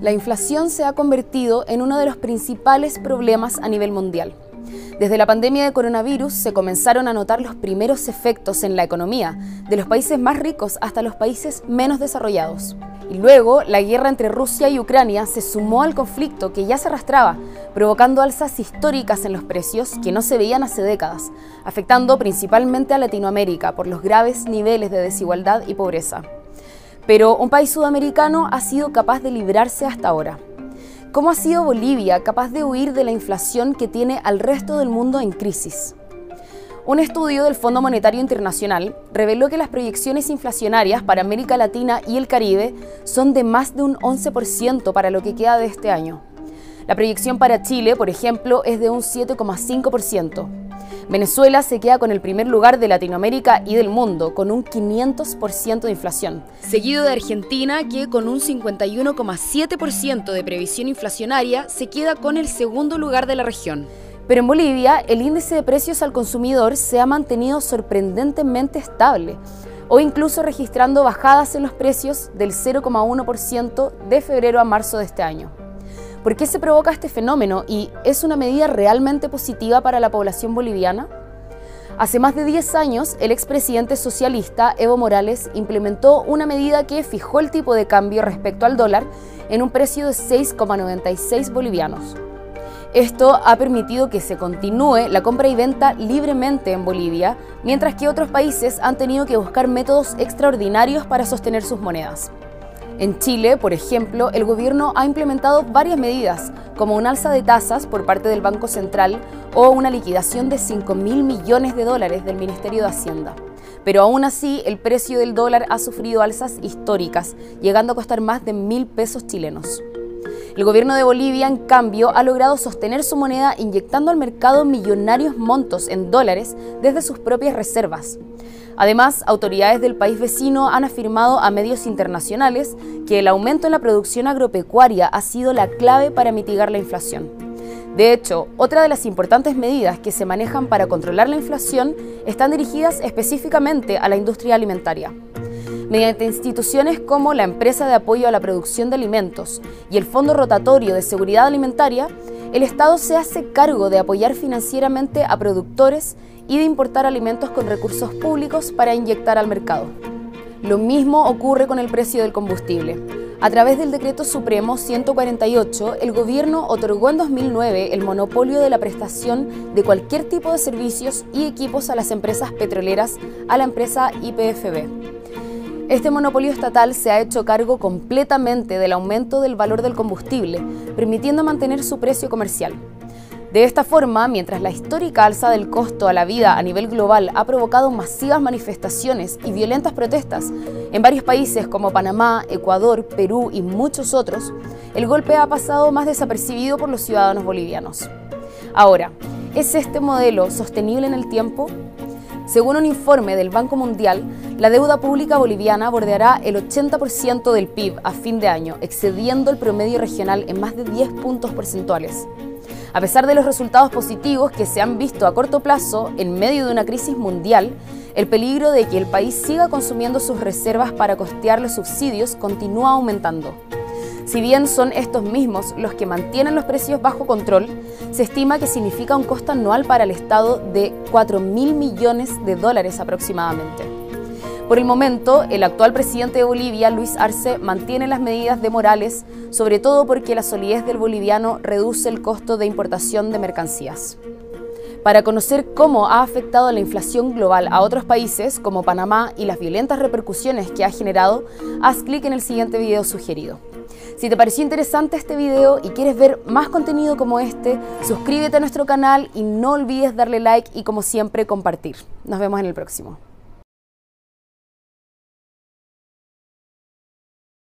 La inflación se ha convertido en uno de los principales problemas a nivel mundial. Desde la pandemia de coronavirus se comenzaron a notar los primeros efectos en la economía, de los países más ricos hasta los países menos desarrollados. Y luego, la guerra entre Rusia y Ucrania se sumó al conflicto que ya se arrastraba, provocando alzas históricas en los precios que no se veían hace décadas, afectando principalmente a Latinoamérica por los graves niveles de desigualdad y pobreza. Pero un país sudamericano ha sido capaz de librarse hasta ahora. ¿Cómo ha sido Bolivia capaz de huir de la inflación que tiene al resto del mundo en crisis? Un estudio del Fondo Monetario Internacional reveló que las proyecciones inflacionarias para América Latina y el Caribe son de más de un 11% para lo que queda de este año. La proyección para Chile, por ejemplo, es de un 7,5%. Venezuela se queda con el primer lugar de Latinoamérica y del mundo, con un 500% de inflación, seguido de Argentina, que con un 51,7% de previsión inflacionaria se queda con el segundo lugar de la región. Pero en Bolivia, el índice de precios al consumidor se ha mantenido sorprendentemente estable, o incluso registrando bajadas en los precios del 0,1% de febrero a marzo de este año. ¿Por qué se provoca este fenómeno y es una medida realmente positiva para la población boliviana? Hace más de 10 años, el expresidente socialista Evo Morales implementó una medida que fijó el tipo de cambio respecto al dólar en un precio de 6,96 bolivianos. Esto ha permitido que se continúe la compra y venta libremente en Bolivia, mientras que otros países han tenido que buscar métodos extraordinarios para sostener sus monedas. En Chile, por ejemplo, el gobierno ha implementado varias medidas, como un alza de tasas por parte del Banco Central o una liquidación de 5 mil millones de dólares del Ministerio de Hacienda. Pero aún así, el precio del dólar ha sufrido alzas históricas, llegando a costar más de mil pesos chilenos. El gobierno de Bolivia, en cambio, ha logrado sostener su moneda inyectando al mercado millonarios montos en dólares desde sus propias reservas. Además, autoridades del país vecino han afirmado a medios internacionales que el aumento en la producción agropecuaria ha sido la clave para mitigar la inflación. De hecho, otra de las importantes medidas que se manejan para controlar la inflación están dirigidas específicamente a la industria alimentaria. Mediante instituciones como la Empresa de Apoyo a la Producción de Alimentos y el Fondo Rotatorio de Seguridad Alimentaria, el Estado se hace cargo de apoyar financieramente a productores y de importar alimentos con recursos públicos para inyectar al mercado. Lo mismo ocurre con el precio del combustible. A través del Decreto Supremo 148, el gobierno otorgó en 2009 el monopolio de la prestación de cualquier tipo de servicios y equipos a las empresas petroleras a la empresa IPFB. Este monopolio estatal se ha hecho cargo completamente del aumento del valor del combustible, permitiendo mantener su precio comercial. De esta forma, mientras la histórica alza del costo a la vida a nivel global ha provocado masivas manifestaciones y violentas protestas en varios países como Panamá, Ecuador, Perú y muchos otros, el golpe ha pasado más desapercibido por los ciudadanos bolivianos. Ahora, ¿es este modelo sostenible en el tiempo? Según un informe del Banco Mundial, la deuda pública boliviana bordeará el 80% del PIB a fin de año, excediendo el promedio regional en más de 10 puntos porcentuales. A pesar de los resultados positivos que se han visto a corto plazo en medio de una crisis mundial, el peligro de que el país siga consumiendo sus reservas para costear los subsidios continúa aumentando. Si bien son estos mismos los que mantienen los precios bajo control, se estima que significa un costo anual para el Estado de 4 mil millones de dólares aproximadamente. Por el momento, el actual presidente de Bolivia, Luis Arce, mantiene las medidas de Morales, sobre todo porque la solidez del boliviano reduce el costo de importación de mercancías. Para conocer cómo ha afectado la inflación global a otros países como Panamá y las violentas repercusiones que ha generado, haz clic en el siguiente video sugerido. Si te pareció interesante este video y quieres ver más contenido como este, suscríbete a nuestro canal y no olvides darle like y como siempre compartir. Nos vemos en el próximo.